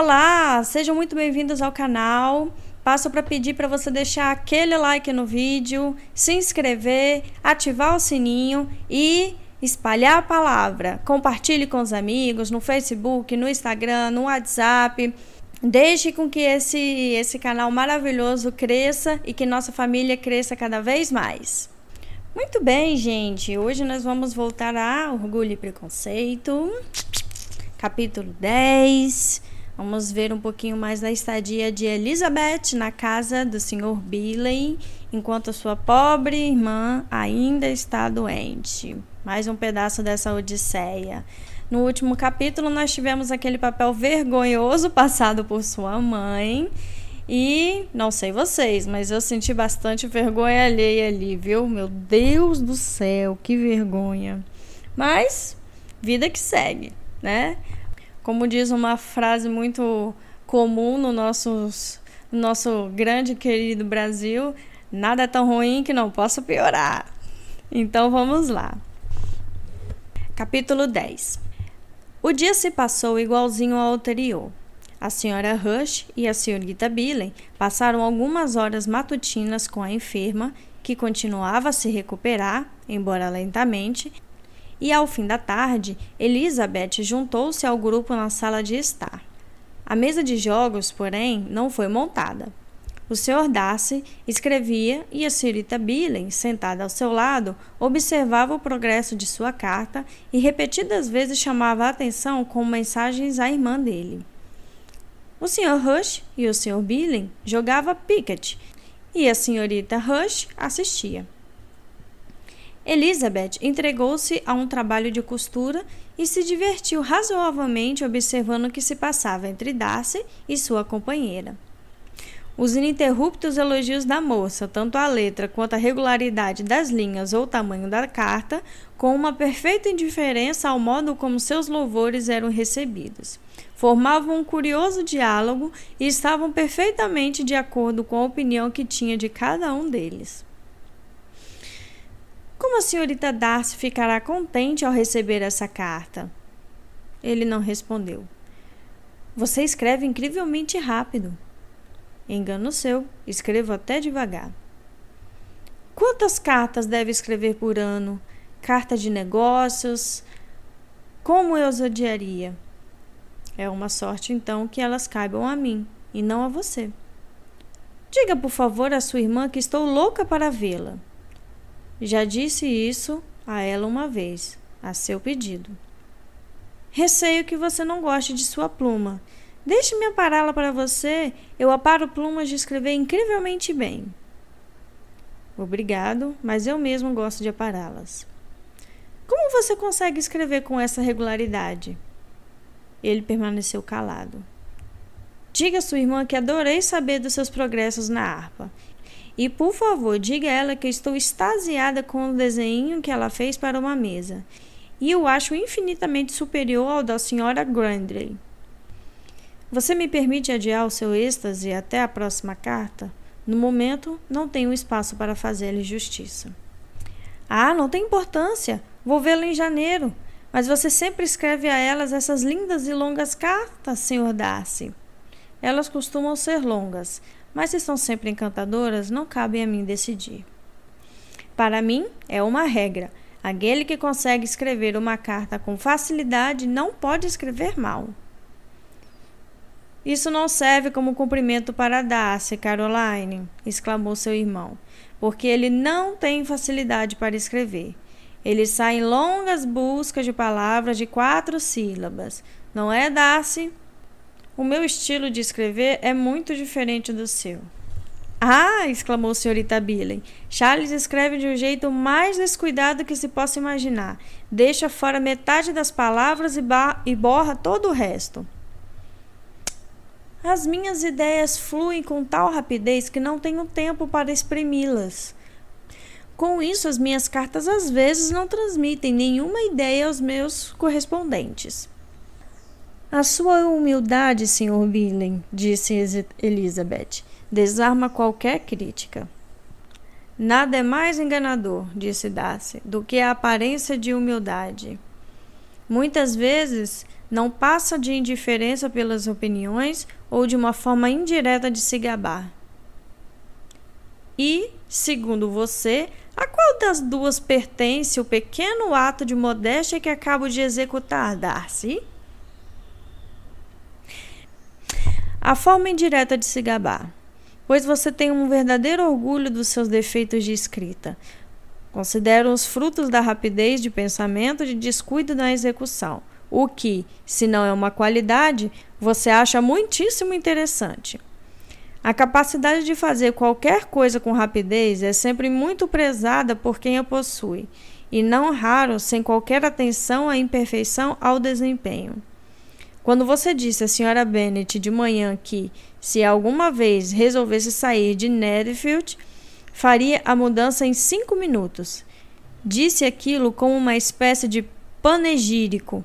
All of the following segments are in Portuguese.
Olá, sejam muito bem-vindos ao canal. Passo para pedir para você deixar aquele like no vídeo, se inscrever, ativar o sininho e espalhar a palavra. Compartilhe com os amigos no Facebook, no Instagram, no WhatsApp. Deixe com que esse, esse canal maravilhoso cresça e que nossa família cresça cada vez mais. Muito bem, gente. Hoje nós vamos voltar a Orgulho e Preconceito, capítulo 10. Vamos ver um pouquinho mais da estadia de Elizabeth na casa do Sr. Billy, enquanto sua pobre irmã ainda está doente. Mais um pedaço dessa odisseia. No último capítulo, nós tivemos aquele papel vergonhoso passado por sua mãe. E não sei vocês, mas eu senti bastante vergonha alheia ali, viu? Meu Deus do céu, que vergonha. Mas, vida que segue, né? Como diz uma frase muito comum no, nossos, no nosso grande querido Brasil, nada é tão ruim que não possa piorar. Então vamos lá. Capítulo 10 O dia se passou igualzinho ao anterior. A senhora Rush e a senhorita Billen passaram algumas horas matutinas com a enferma, que continuava a se recuperar, embora lentamente, e ao fim da tarde, Elizabeth juntou-se ao grupo na sala de estar. A mesa de jogos, porém, não foi montada. O Sr. Darcy escrevia e a senhorita Billen, sentada ao seu lado, observava o progresso de sua carta e repetidas vezes chamava a atenção com mensagens à irmã dele. O Sr. Rush e o Sr. Billen jogavam piquet e a senhorita Rush assistia. Elizabeth entregou-se a um trabalho de costura e se divertiu razoavelmente observando o que se passava entre Darcy e sua companheira. Os ininterruptos elogios da moça, tanto à letra quanto à regularidade das linhas ou tamanho da carta, com uma perfeita indiferença ao modo como seus louvores eram recebidos, formavam um curioso diálogo e estavam perfeitamente de acordo com a opinião que tinha de cada um deles. Como a senhorita Darcy ficará contente ao receber essa carta? Ele não respondeu. Você escreve incrivelmente rápido. Engano seu, escrevo até devagar. Quantas cartas deve escrever por ano? Carta de negócios? Como eu os odiaria? É uma sorte, então, que elas caibam a mim e não a você. Diga, por favor, à sua irmã que estou louca para vê-la. Já disse isso a ela uma vez, a seu pedido. Receio que você não goste de sua pluma. Deixe-me apará-la para você. Eu aparo plumas de escrever incrivelmente bem. Obrigado, mas eu mesmo gosto de apará-las. Como você consegue escrever com essa regularidade? Ele permaneceu calado. Diga à sua irmã que adorei saber dos seus progressos na harpa e por favor, diga a ela que estou extasiada com o desenho que ela fez para uma mesa. E eu acho infinitamente superior ao da senhora Grandley. Você me permite adiar o seu êxtase até a próxima carta? No momento, não tenho espaço para fazer-lhe justiça. Ah, não tem importância. Vou vê-la em janeiro. Mas você sempre escreve a elas essas lindas e longas cartas, Sr. Darcy. Elas costumam ser longas, mas se são sempre encantadoras, não cabe a mim decidir. Para mim, é uma regra. Aquele que consegue escrever uma carta com facilidade não pode escrever mal. Isso não serve como cumprimento para Darcy, Caroline, exclamou seu irmão, porque ele não tem facilidade para escrever. Ele sai em longas buscas de palavras de quatro sílabas. Não é, Darcy? O meu estilo de escrever é muito diferente do seu. Ah! exclamou senhorita Billen. Charles escreve de um jeito mais descuidado que se possa imaginar. Deixa fora metade das palavras e, e borra todo o resto. As minhas ideias fluem com tal rapidez que não tenho tempo para exprimi-las. Com isso, as minhas cartas às vezes não transmitem nenhuma ideia aos meus correspondentes. A sua humildade, Sr. Billen, disse Elizabeth, desarma qualquer crítica. Nada é mais enganador, disse Darcy, do que a aparência de humildade. Muitas vezes não passa de indiferença pelas opiniões ou de uma forma indireta de se gabar. E, segundo você, a qual das duas pertence o pequeno ato de modéstia que acabo de executar, Darcy? A forma indireta de se gabar, pois você tem um verdadeiro orgulho dos seus defeitos de escrita. Considero os frutos da rapidez de pensamento e de descuido na execução, o que, se não é uma qualidade, você acha muitíssimo interessante. A capacidade de fazer qualquer coisa com rapidez é sempre muito prezada por quem a possui, e não raro sem qualquer atenção à imperfeição ao desempenho. Quando você disse à senhora Bennet de manhã que, se alguma vez resolvesse sair de Netherfield, faria a mudança em cinco minutos, disse aquilo como uma espécie de panegírico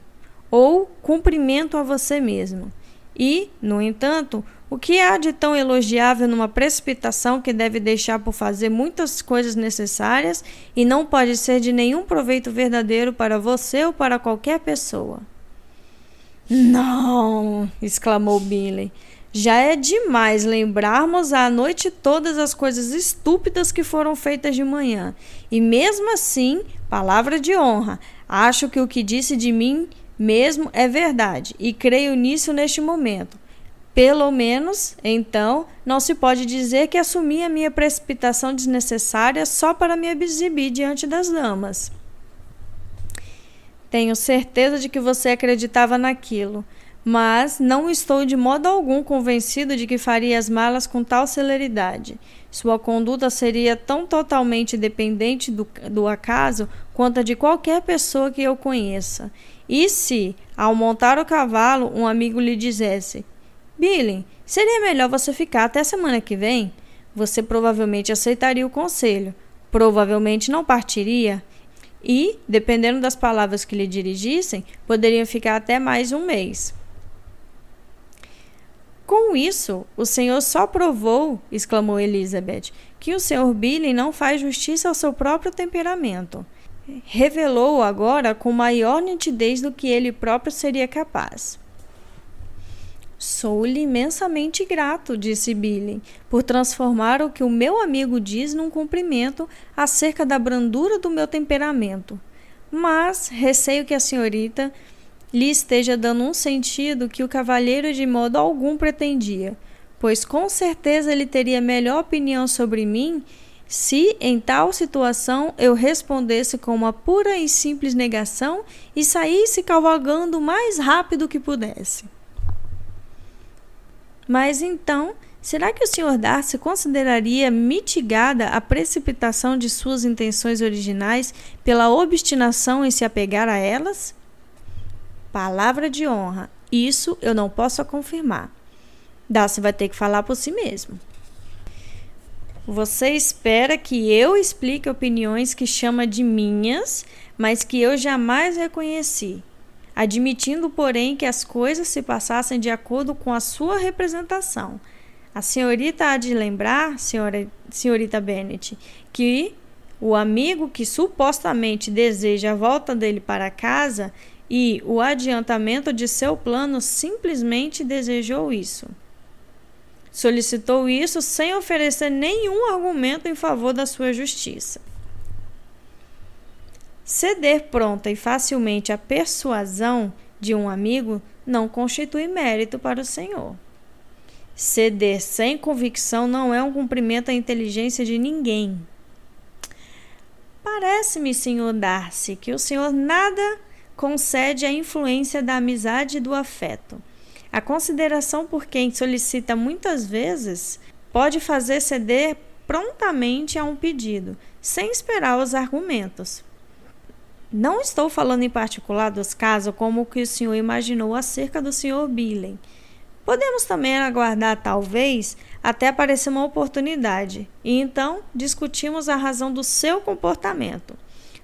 ou cumprimento a você mesmo. E, no entanto, o que há de tão elogiável numa precipitação que deve deixar por fazer muitas coisas necessárias e não pode ser de nenhum proveito verdadeiro para você ou para qualquer pessoa? Não! exclamou Billy. Já é demais lembrarmos à noite todas as coisas estúpidas que foram feitas de manhã. E mesmo assim, palavra de honra, acho que o que disse de mim mesmo é verdade e creio nisso neste momento. Pelo menos, então, não se pode dizer que assumi a minha precipitação desnecessária só para me exibir diante das damas. Tenho certeza de que você acreditava naquilo, mas não estou de modo algum convencido de que faria as malas com tal celeridade. Sua conduta seria tão totalmente dependente do, do acaso quanto a de qualquer pessoa que eu conheça. E se, ao montar o cavalo, um amigo lhe dissesse: Billy, seria melhor você ficar até semana que vem? Você provavelmente aceitaria o conselho, provavelmente não partiria e, dependendo das palavras que lhe dirigissem, poderiam ficar até mais um mês. Com isso, o senhor só provou, exclamou Elizabeth, que o senhor Billy não faz justiça ao seu próprio temperamento. Revelou-o agora com maior nitidez do que ele próprio seria capaz. Sou-lhe imensamente grato, disse Billy, por transformar o que o meu amigo diz num cumprimento acerca da brandura do meu temperamento. Mas receio que a senhorita lhe esteja dando um sentido que o cavalheiro de modo algum pretendia, pois com certeza ele teria melhor opinião sobre mim se, em tal situação, eu respondesse com uma pura e simples negação e saísse cavalgando o mais rápido que pudesse. Mas então, será que o Sr. Darcy consideraria mitigada a precipitação de suas intenções originais pela obstinação em se apegar a elas? Palavra de honra, isso eu não posso confirmar. Darcy vai ter que falar por si mesmo. Você espera que eu explique opiniões que chama de minhas, mas que eu jamais reconheci admitindo, porém, que as coisas se passassem de acordo com a sua representação. A senhorita há de lembrar, senhora, senhorita Bennet, que o amigo que supostamente deseja a volta dele para casa e o adiantamento de seu plano simplesmente desejou isso. Solicitou isso sem oferecer nenhum argumento em favor da sua justiça. Ceder pronta e facilmente à persuasão de um amigo não constitui mérito para o Senhor. Ceder sem convicção não é um cumprimento à inteligência de ninguém. Parece-me, senhor Darcy, que o senhor nada concede à influência da amizade e do afeto. A consideração por quem solicita muitas vezes pode fazer ceder prontamente a um pedido, sem esperar os argumentos. Não estou falando em particular dos casos como o que o senhor imaginou acerca do senhor Billen. Podemos também aguardar, talvez, até aparecer uma oportunidade, e então discutimos a razão do seu comportamento.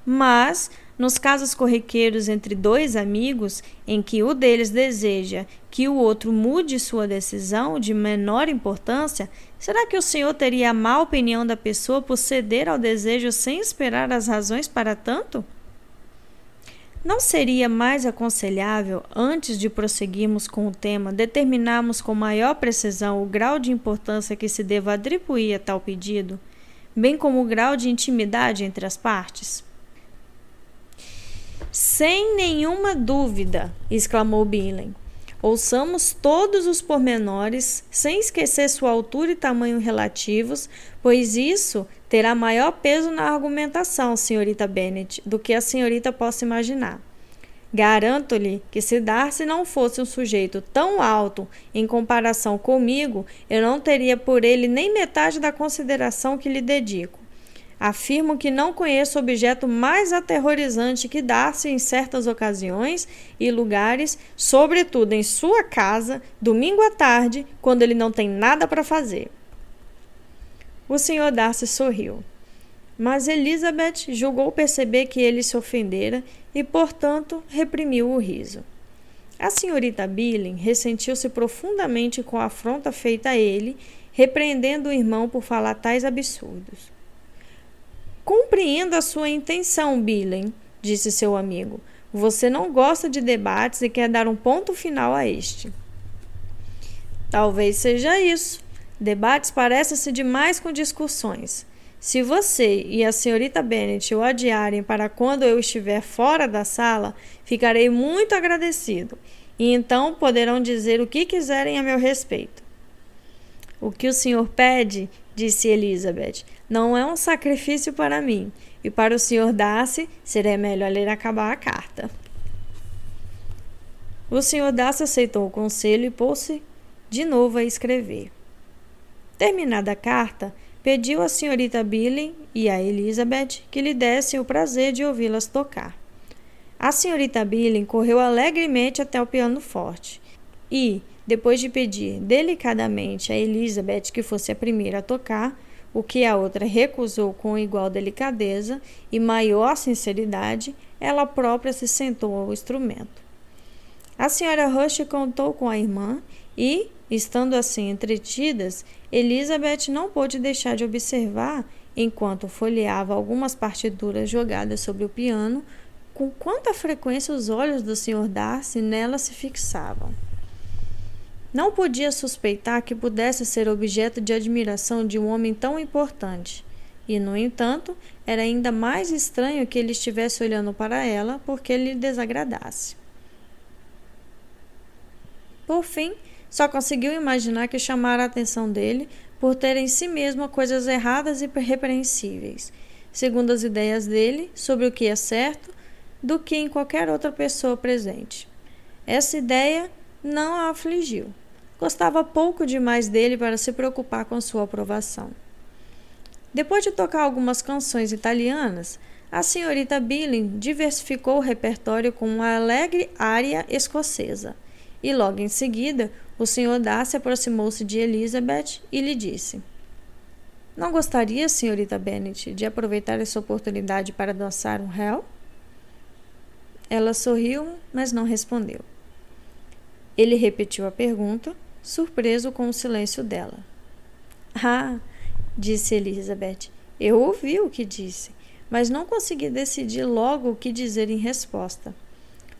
Mas, nos casos corriqueiros entre dois amigos, em que o deles deseja que o outro mude sua decisão de menor importância, será que o senhor teria a má opinião da pessoa por ceder ao desejo sem esperar as razões para tanto? Não seria mais aconselhável, antes de prosseguirmos com o tema, determinarmos com maior precisão o grau de importância que se deva atribuir a tal pedido, bem como o grau de intimidade entre as partes? Sem nenhuma dúvida, exclamou Billen. Ouçamos todos os pormenores, sem esquecer sua altura e tamanho relativos, pois isso terá maior peso na argumentação, senhorita Bennet, do que a senhorita possa imaginar. Garanto-lhe que se Darcy não fosse um sujeito tão alto em comparação comigo, eu não teria por ele nem metade da consideração que lhe dedico. Afirmo que não conheço objeto mais aterrorizante que Darcy em certas ocasiões e lugares, sobretudo em sua casa, domingo à tarde, quando ele não tem nada para fazer. O Sr. Darcy sorriu. Mas Elizabeth julgou perceber que ele se ofendera e, portanto, reprimiu o riso. A senhorita Billing ressentiu-se profundamente com a afronta feita a ele, repreendendo o irmão por falar tais absurdos. Compreendo a sua intenção, Billen, disse seu amigo. Você não gosta de debates e quer dar um ponto final a este. Talvez seja isso. Debates parecem-se demais com discussões. Se você e a senhorita Bennet o adiarem para quando eu estiver fora da sala, ficarei muito agradecido. E então poderão dizer o que quiserem a meu respeito. O que o senhor pede, disse Elizabeth, não é um sacrifício para mim, e para o Sr. Darcy seria melhor ler acabar a carta. O Sr. Darcy aceitou o conselho e pôs-se de novo a escrever. Terminada a carta, pediu à senhorita Billy e a Elizabeth que lhe dessem o prazer de ouvi-las tocar. A senhorita Billy correu alegremente até o piano forte e, depois de pedir delicadamente a Elizabeth que fosse a primeira a tocar, o que a outra recusou com igual delicadeza e maior sinceridade, ela própria se sentou ao instrumento. A senhora Rush contou com a irmã e, estando assim entretidas, Elizabeth não pôde deixar de observar, enquanto folheava algumas partituras jogadas sobre o piano, com quanta frequência os olhos do Sr. Darcy nela se fixavam. Não podia suspeitar que pudesse ser objeto de admiração de um homem tão importante. E, no entanto, era ainda mais estranho que ele estivesse olhando para ela porque lhe desagradasse. Por fim, só conseguiu imaginar que chamara a atenção dele por ter em si mesmo coisas erradas e repreensíveis, segundo as ideias dele sobre o que é certo, do que em qualquer outra pessoa presente. Essa ideia não a afligiu. Gostava pouco demais dele para se preocupar com sua aprovação. Depois de tocar algumas canções italianas, a senhorita Billing diversificou o repertório com uma alegre área escocesa. E logo em seguida, o senhor Darcy aproximou-se de Elizabeth e lhe disse: Não gostaria, senhorita Bennet, de aproveitar essa oportunidade para dançar um réu? Ela sorriu, mas não respondeu. Ele repetiu a pergunta, surpreso com o silêncio dela. Ah, disse Elizabeth, eu ouvi o que disse, mas não consegui decidir logo o que dizer em resposta.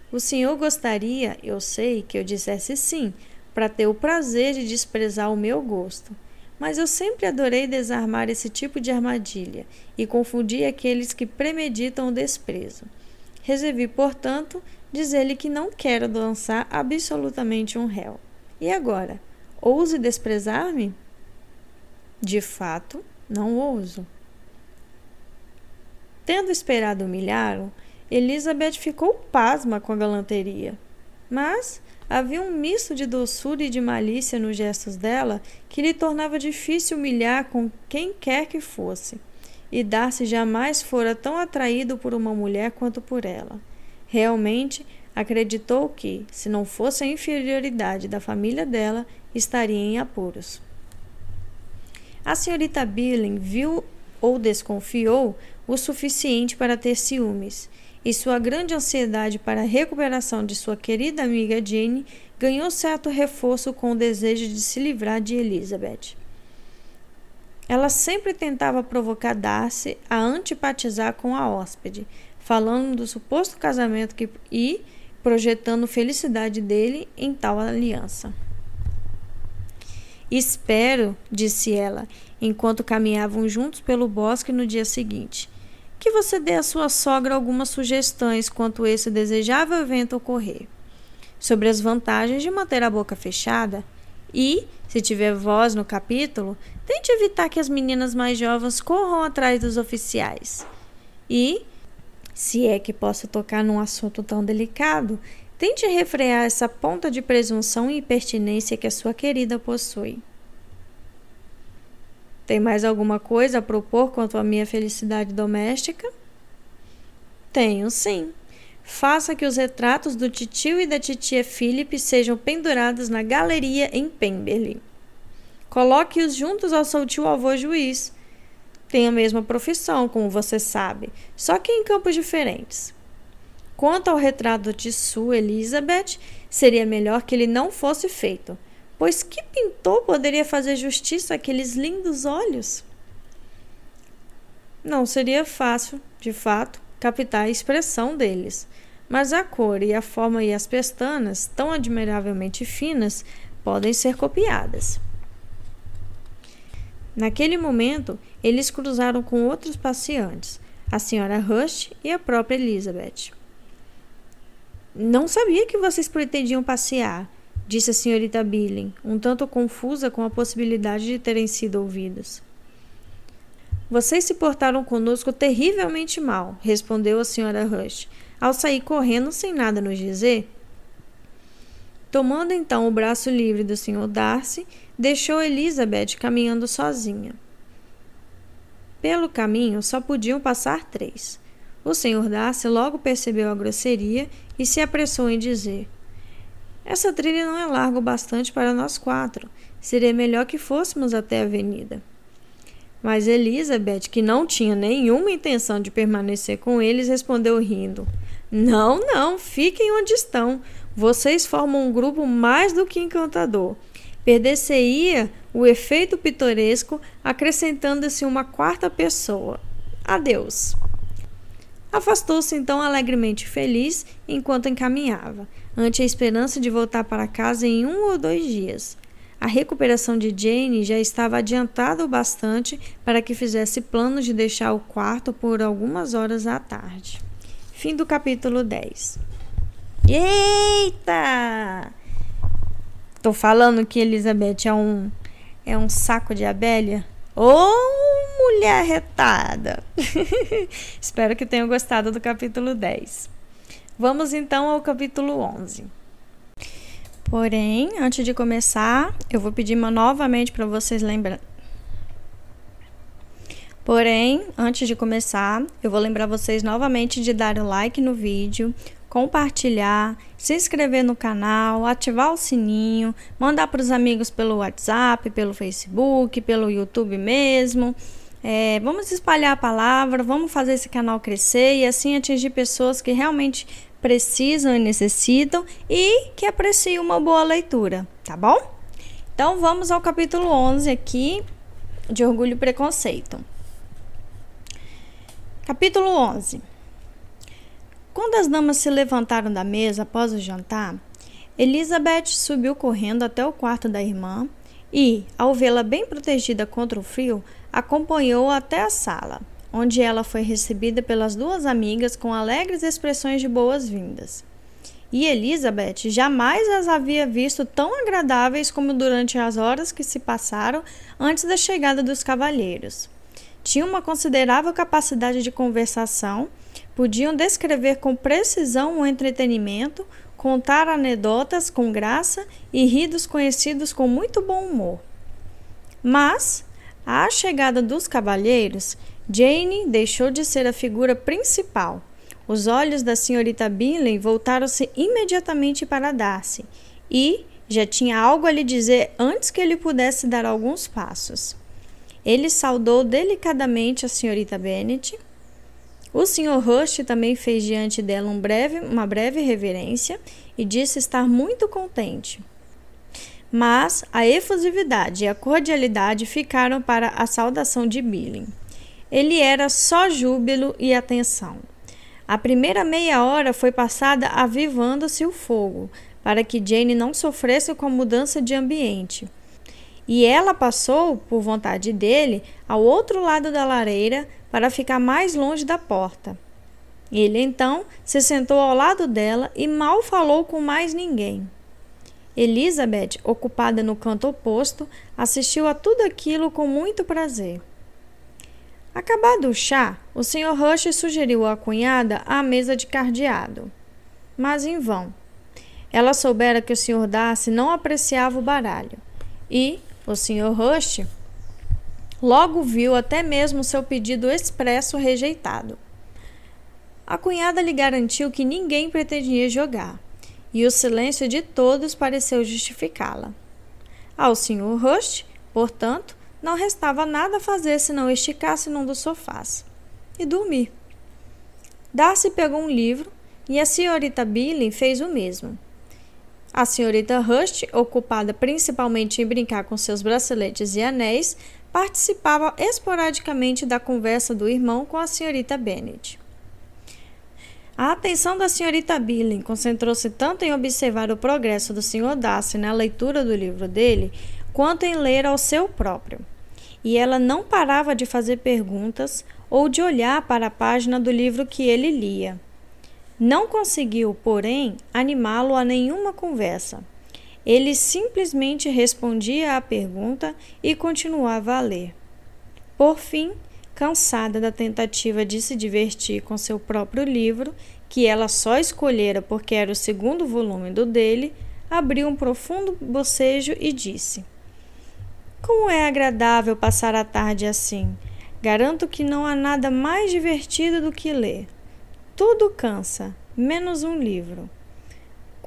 O senhor gostaria, eu sei, que eu dissesse sim, para ter o prazer de desprezar o meu gosto. Mas eu sempre adorei desarmar esse tipo de armadilha e confundir aqueles que premeditam o desprezo. Resolvi, portanto, dizer-lhe que não quero dançar absolutamente um réu. E agora? Ouse desprezar-me? De fato, não ouso. Tendo esperado humilhá-lo, Elizabeth ficou pasma com a galanteria. Mas havia um misto de doçura e de malícia nos gestos dela que lhe tornava difícil humilhar com quem quer que fosse. E Darcy jamais fora tão atraído por uma mulher quanto por ela. Realmente, acreditou que, se não fosse a inferioridade da família dela, estaria em apuros. A senhorita Billing viu ou desconfiou o suficiente para ter ciúmes, e sua grande ansiedade para a recuperação de sua querida amiga Jane ganhou certo reforço com o desejo de se livrar de Elizabeth. Ela sempre tentava provocar Darcy a antipatizar com a hóspede, falando do suposto casamento que, e projetando felicidade dele em tal aliança. Espero, disse ela, enquanto caminhavam juntos pelo bosque no dia seguinte, que você dê à sua sogra algumas sugestões quanto esse desejável evento ocorrer, sobre as vantagens de manter a boca fechada e, se tiver voz no capítulo, tente evitar que as meninas mais jovens corram atrás dos oficiais. E, se é que posso tocar num assunto tão delicado, tente refrear essa ponta de presunção e impertinência que a sua querida possui. Tem mais alguma coisa a propor quanto à minha felicidade doméstica? Tenho, sim. Faça que os retratos do titio e da titia Philip sejam pendurados na galeria em Pemberley. Coloque-os juntos ao seu tio avô juiz. Tem a mesma profissão, como você sabe, só que em campos diferentes. Quanto ao retrato de sua Elizabeth, seria melhor que ele não fosse feito Pois que pintor poderia fazer justiça àqueles lindos olhos? Não seria fácil, de fato, captar a expressão deles, mas a cor e a forma e as pestanas, tão admiravelmente finas, podem ser copiadas. Naquele momento, eles cruzaram com outros passeantes, a senhora Rush e a própria Elizabeth. Não sabia que vocês pretendiam passear, disse a senhorita Billing, um tanto confusa com a possibilidade de terem sido ouvidas. Vocês se portaram conosco terrivelmente mal, respondeu a senhora Rush, ao sair correndo sem nada nos dizer. Tomando então o braço livre do Sr. Darcy, deixou Elizabeth caminhando sozinha. Pelo caminho só podiam passar três. O Sr. Darcy logo percebeu a grosseria e se apressou em dizer: essa trilha não é larga o bastante para nós quatro. Seria melhor que fôssemos até a avenida. Mas Elizabeth, que não tinha nenhuma intenção de permanecer com eles, respondeu rindo: Não, não, fiquem onde estão. Vocês formam um grupo mais do que encantador. Perder-se-ia o efeito pitoresco, acrescentando-se uma quarta pessoa. Adeus. Afastou-se então alegremente feliz enquanto encaminhava ante a esperança de voltar para casa em um ou dois dias. A recuperação de Jane já estava adiantada o bastante para que fizesse planos de deixar o quarto por algumas horas à tarde. Fim do capítulo 10. Eita! Tô falando que Elizabeth é um é um saco de abelha? Ô, oh, mulher retada! Espero que tenham gostado do capítulo 10. Vamos então ao capítulo 11. Porém, antes de começar, eu vou pedir novamente para vocês lembrarem. Porém, antes de começar, eu vou lembrar vocês novamente de dar o like no vídeo, compartilhar, se inscrever no canal, ativar o sininho, mandar para os amigos pelo WhatsApp, pelo Facebook, pelo YouTube mesmo. É, vamos espalhar a palavra, vamos fazer esse canal crescer e assim atingir pessoas que realmente precisam e necessitam e que apreciam uma boa leitura, tá bom? Então vamos ao capítulo 11 aqui de Orgulho e Preconceito. Capítulo 11. Quando as damas se levantaram da mesa após o jantar, Elizabeth subiu correndo até o quarto da irmã e, ao vê-la bem protegida contra o frio, acompanhou-a até a sala onde ela foi recebida pelas duas amigas com alegres expressões de boas-vindas. E Elizabeth jamais as havia visto tão agradáveis como durante as horas que se passaram antes da chegada dos cavalheiros. Tinham uma considerável capacidade de conversação, podiam descrever com precisão o entretenimento, contar anedotas com graça e rir dos conhecidos com muito bom humor. Mas, à chegada dos cavalheiros, Jane deixou de ser a figura principal. Os olhos da senhorita Binley voltaram-se imediatamente para Darcy e já tinha algo a lhe dizer antes que ele pudesse dar alguns passos. Ele saudou delicadamente a senhorita Bennet. O Sr. Rush também fez diante dela um breve, uma breve reverência e disse estar muito contente. Mas a efusividade e a cordialidade ficaram para a saudação de Billing. Ele era só júbilo e atenção. A primeira meia hora foi passada avivando-se o fogo, para que Jane não sofresse com a mudança de ambiente. E ela passou, por vontade dele, ao outro lado da lareira para ficar mais longe da porta. Ele então se sentou ao lado dela e mal falou com mais ninguém. Elizabeth, ocupada no canto oposto, assistiu a tudo aquilo com muito prazer. Acabado o chá, o Sr. Rush sugeriu à cunhada a mesa de cardeado. Mas em vão. Ela soubera que o Sr. Darcy não apreciava o baralho. E o Sr. Rush logo viu até mesmo seu pedido expresso rejeitado. A cunhada lhe garantiu que ninguém pretendia jogar, e o silêncio de todos pareceu justificá-la. Ao Sr. Rush, portanto, não restava nada a fazer senão esticar-se num dos sofás e dormir. Darcy pegou um livro e a senhorita Billy fez o mesmo. A senhorita Hurst, ocupada principalmente em brincar com seus braceletes e anéis, participava esporadicamente da conversa do irmão com a senhorita Bennet. A atenção da senhorita Billing concentrou-se tanto em observar o progresso do Sr. Darcy na leitura do livro dele, quanto em ler ao seu próprio. E ela não parava de fazer perguntas ou de olhar para a página do livro que ele lia. Não conseguiu, porém, animá-lo a nenhuma conversa. Ele simplesmente respondia à pergunta e continuava a ler. Por fim, cansada da tentativa de se divertir com seu próprio livro, que ela só escolhera porque era o segundo volume do dele, abriu um profundo bocejo e disse: Como é agradável passar a tarde assim! Garanto que não há nada mais divertido do que ler. Tudo cansa, menos um livro.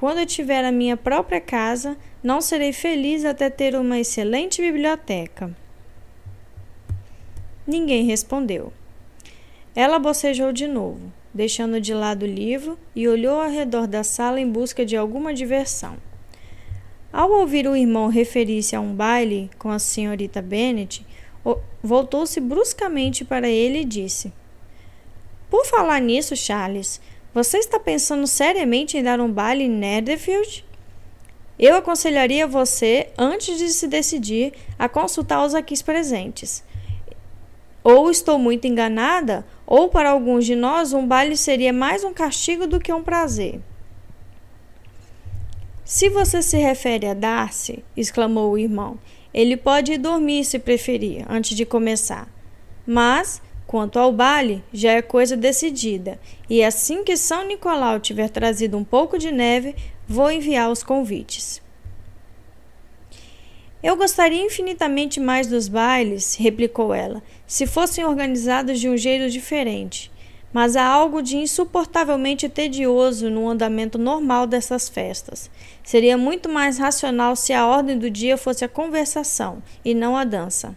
Quando eu tiver a minha própria casa, não serei feliz até ter uma excelente biblioteca. Ninguém respondeu. Ela bocejou de novo, deixando de lado o livro e olhou ao redor da sala em busca de alguma diversão. Ao ouvir o irmão referir-se a um baile com a senhorita Bennet, voltou-se bruscamente para ele e disse: Por falar nisso, Charles, você está pensando seriamente em dar um baile em Netherfield? Eu aconselharia você, antes de se decidir, a consultar os aqui presentes. Ou estou muito enganada, ou para alguns de nós um baile seria mais um castigo do que um prazer. Se você se refere a Darcy, exclamou o irmão, ele pode ir dormir se preferir, antes de começar. Mas, quanto ao baile, já é coisa decidida, e assim que São Nicolau tiver trazido um pouco de neve, vou enviar os convites. Eu gostaria infinitamente mais dos bailes, replicou ela, se fossem organizados de um jeito diferente. Mas há algo de insuportavelmente tedioso no andamento normal dessas festas. Seria muito mais racional se a ordem do dia fosse a conversação e não a dança.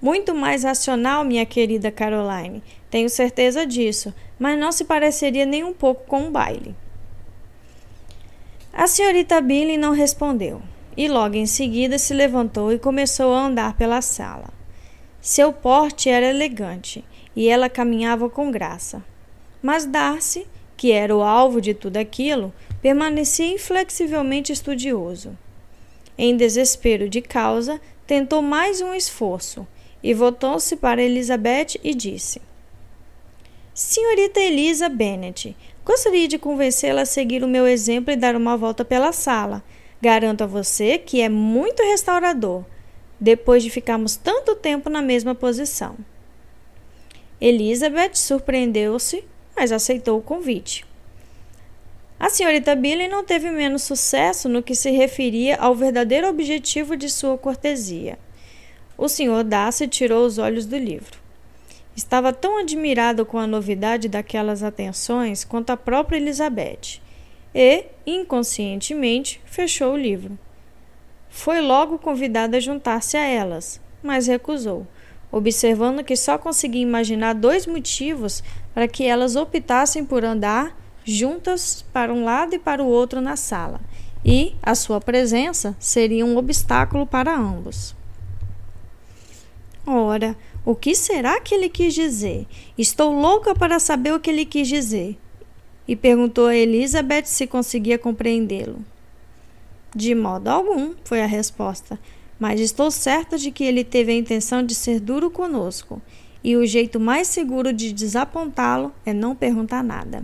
Muito mais racional, minha querida Caroline. Tenho certeza disso, mas não se pareceria nem um pouco com um baile. A senhorita Billy não respondeu e logo em seguida se levantou e começou a andar pela sala. Seu porte era elegante e ela caminhava com graça. Mas Darcy, que era o alvo de tudo aquilo, permanecia inflexivelmente estudioso. Em desespero de causa, tentou mais um esforço e voltou-se para Elizabeth e disse: Senhorita Elisa Bennet, gostaria de convencê-la a seguir o meu exemplo e dar uma volta pela sala Garanto a você que é muito restaurador, depois de ficarmos tanto tempo na mesma posição. Elizabeth surpreendeu-se, mas aceitou o convite. A senhorita Billy não teve menos sucesso no que se referia ao verdadeiro objetivo de sua cortesia. O senhor Darcy tirou os olhos do livro. Estava tão admirado com a novidade daquelas atenções quanto a própria Elizabeth e, inconscientemente, fechou o livro. Foi logo convidada a juntar-se a elas, mas recusou, observando que só conseguia imaginar dois motivos para que elas optassem por andar juntas para um lado e para o outro na sala, e a sua presença seria um obstáculo para ambos. Ora, O que será que ele quis dizer? Estou louca para saber o que ele quis dizer. E perguntou a Elizabeth se conseguia compreendê-lo. De modo algum, foi a resposta, mas estou certa de que ele teve a intenção de ser duro conosco, e o jeito mais seguro de desapontá-lo é não perguntar nada.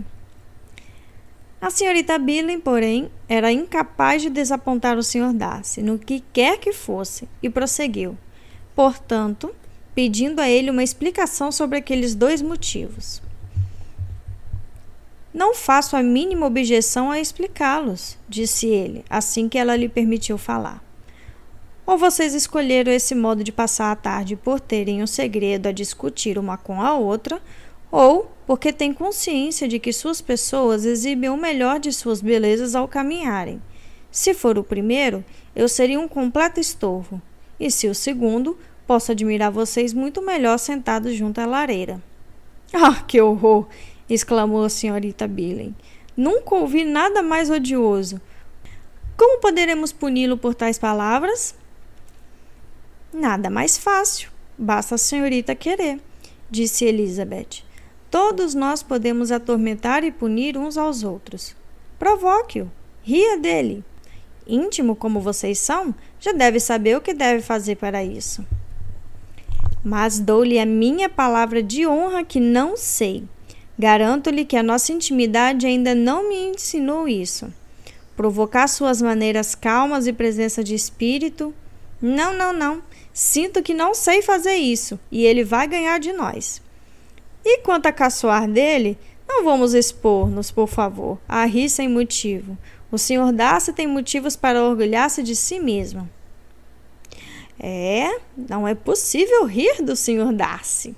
A senhorita Billen, porém, era incapaz de desapontar o Sr. Darcy, no que quer que fosse, e prosseguiu. Portanto, pedindo a ele uma explicação sobre aqueles dois motivos. Não faço a mínima objeção a explicá-los, disse ele, assim que ela lhe permitiu falar. Ou vocês escolheram esse modo de passar a tarde por terem um segredo a discutir uma com a outra, ou porque têm consciência de que suas pessoas exibem o melhor de suas belezas ao caminharem. Se for o primeiro, eu seria um completo estorvo, e se o segundo, posso admirar vocês muito melhor sentados junto à lareira. Ah, que horror! exclamou a senhorita Billen. Nunca ouvi nada mais odioso. Como poderemos puni-lo por tais palavras? Nada mais fácil. Basta a senhorita querer, disse Elizabeth. Todos nós podemos atormentar e punir uns aos outros. Provoque-o, ria dele. Íntimo como vocês são, já deve saber o que deve fazer para isso. Mas dou-lhe a minha palavra de honra que não sei. Garanto-lhe que a nossa intimidade ainda não me ensinou isso. Provocar suas maneiras calmas e presença de espírito? Não, não, não. Sinto que não sei fazer isso e ele vai ganhar de nós. E quanto a caçoar dele, não vamos expor-nos, por favor, a rir sem motivo. O Sr. Darcy tem motivos para orgulhar-se de si mesmo. É, não é possível rir do Sr. Darcy,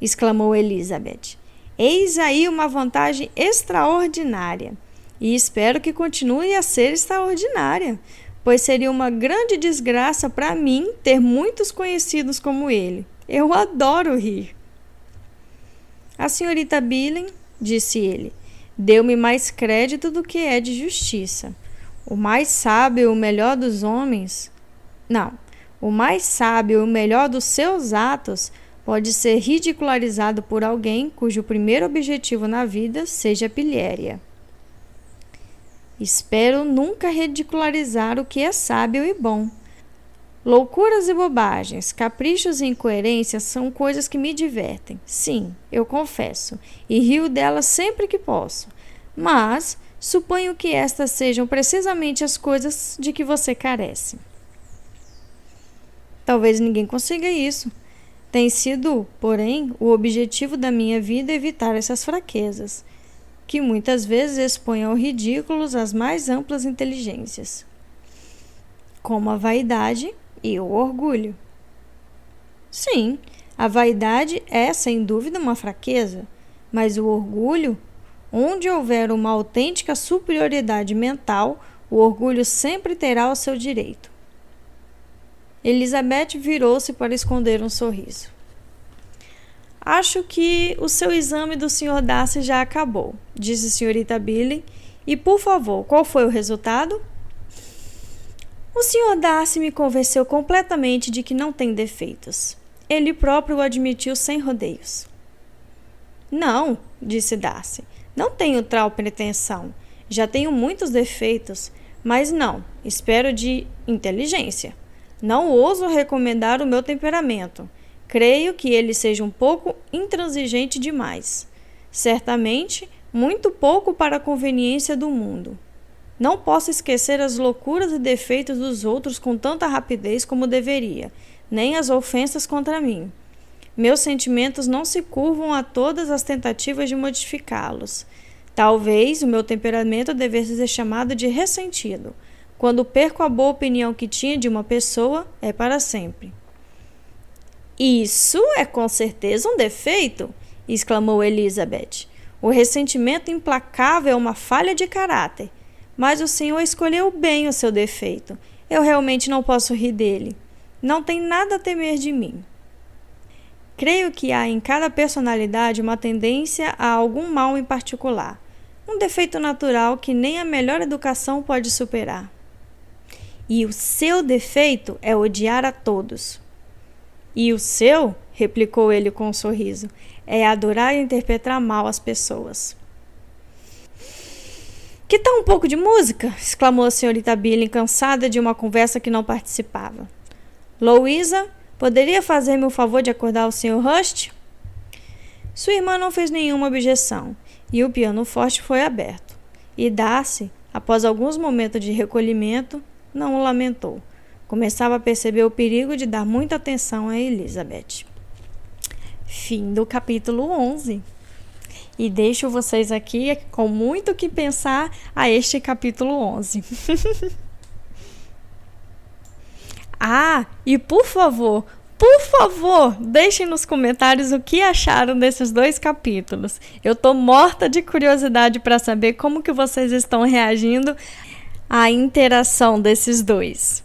exclamou Elizabeth. Eis aí uma vantagem extraordinária. E espero que continue a ser extraordinária, pois seria uma grande desgraça para mim ter muitos conhecidos como ele. Eu adoro rir. A senhorita Billen, disse ele, deu-me mais crédito do que é de justiça. O mais sábio o melhor dos homens. Não, o mais sábio e o melhor dos seus atos pode ser ridicularizado por alguém cujo primeiro objetivo na vida seja pilhéria. Espero nunca ridicularizar o que é sábio e bom Loucuras e bobagens, caprichos e incoerências são coisas que me divertem. Sim, eu confesso, e rio delas sempre que posso. Mas suponho que estas sejam precisamente as coisas de que você carece. Talvez ninguém consiga isso. Tem sido, porém, o objetivo da minha vida evitar essas fraquezas, que muitas vezes expõem ao ridículo as mais amplas inteligências, como a vaidade e o orgulho. Sim, a vaidade é sem dúvida uma fraqueza, mas o orgulho, onde houver uma autêntica superioridade mental, o orgulho sempre terá o seu direito. Elizabeth virou-se para esconder um sorriso. Acho que o seu exame do Sr. Darcy já acabou, disse a senhorita Billy. E por favor, qual foi o resultado? O Sr. Darcy me convenceu completamente de que não tem defeitos. Ele próprio o admitiu sem rodeios. Não, disse Darcy, não tenho tal pretensão. Já tenho muitos defeitos, mas não, espero de inteligência. Não ouso recomendar o meu temperamento. Creio que ele seja um pouco intransigente demais. Certamente, muito pouco para a conveniência do mundo. Não posso esquecer as loucuras e defeitos dos outros com tanta rapidez como deveria, nem as ofensas contra mim. Meus sentimentos não se curvam a todas as tentativas de modificá-los. Talvez o meu temperamento devesse ser chamado de ressentido. Quando perco a boa opinião que tinha de uma pessoa, é para sempre. Isso é com certeza um defeito, exclamou Elizabeth. O ressentimento implacável é uma falha de caráter. Mas o Senhor escolheu bem o seu defeito. Eu realmente não posso rir dele. Não tem nada a temer de mim. Creio que há em cada personalidade uma tendência a algum mal em particular, um defeito natural que nem a melhor educação pode superar. E o seu defeito é odiar a todos. E o seu replicou ele com um sorriso. É adorar e interpretar mal as pessoas. Que tal um pouco de música? exclamou a senhorita Billy, cansada de uma conversa que não participava. Louisa, poderia fazer-me o favor de acordar o Sr. Rust? Sua irmã não fez nenhuma objeção, e o piano forte foi aberto. E Darcy, após alguns momentos de recolhimento, não o lamentou. Começava a perceber o perigo de dar muita atenção a Elizabeth. Fim do capítulo 11. E deixo vocês aqui com muito que pensar a este capítulo 11. ah, e por favor, por favor, deixem nos comentários o que acharam desses dois capítulos. Eu tô morta de curiosidade para saber como que vocês estão reagindo à interação desses dois.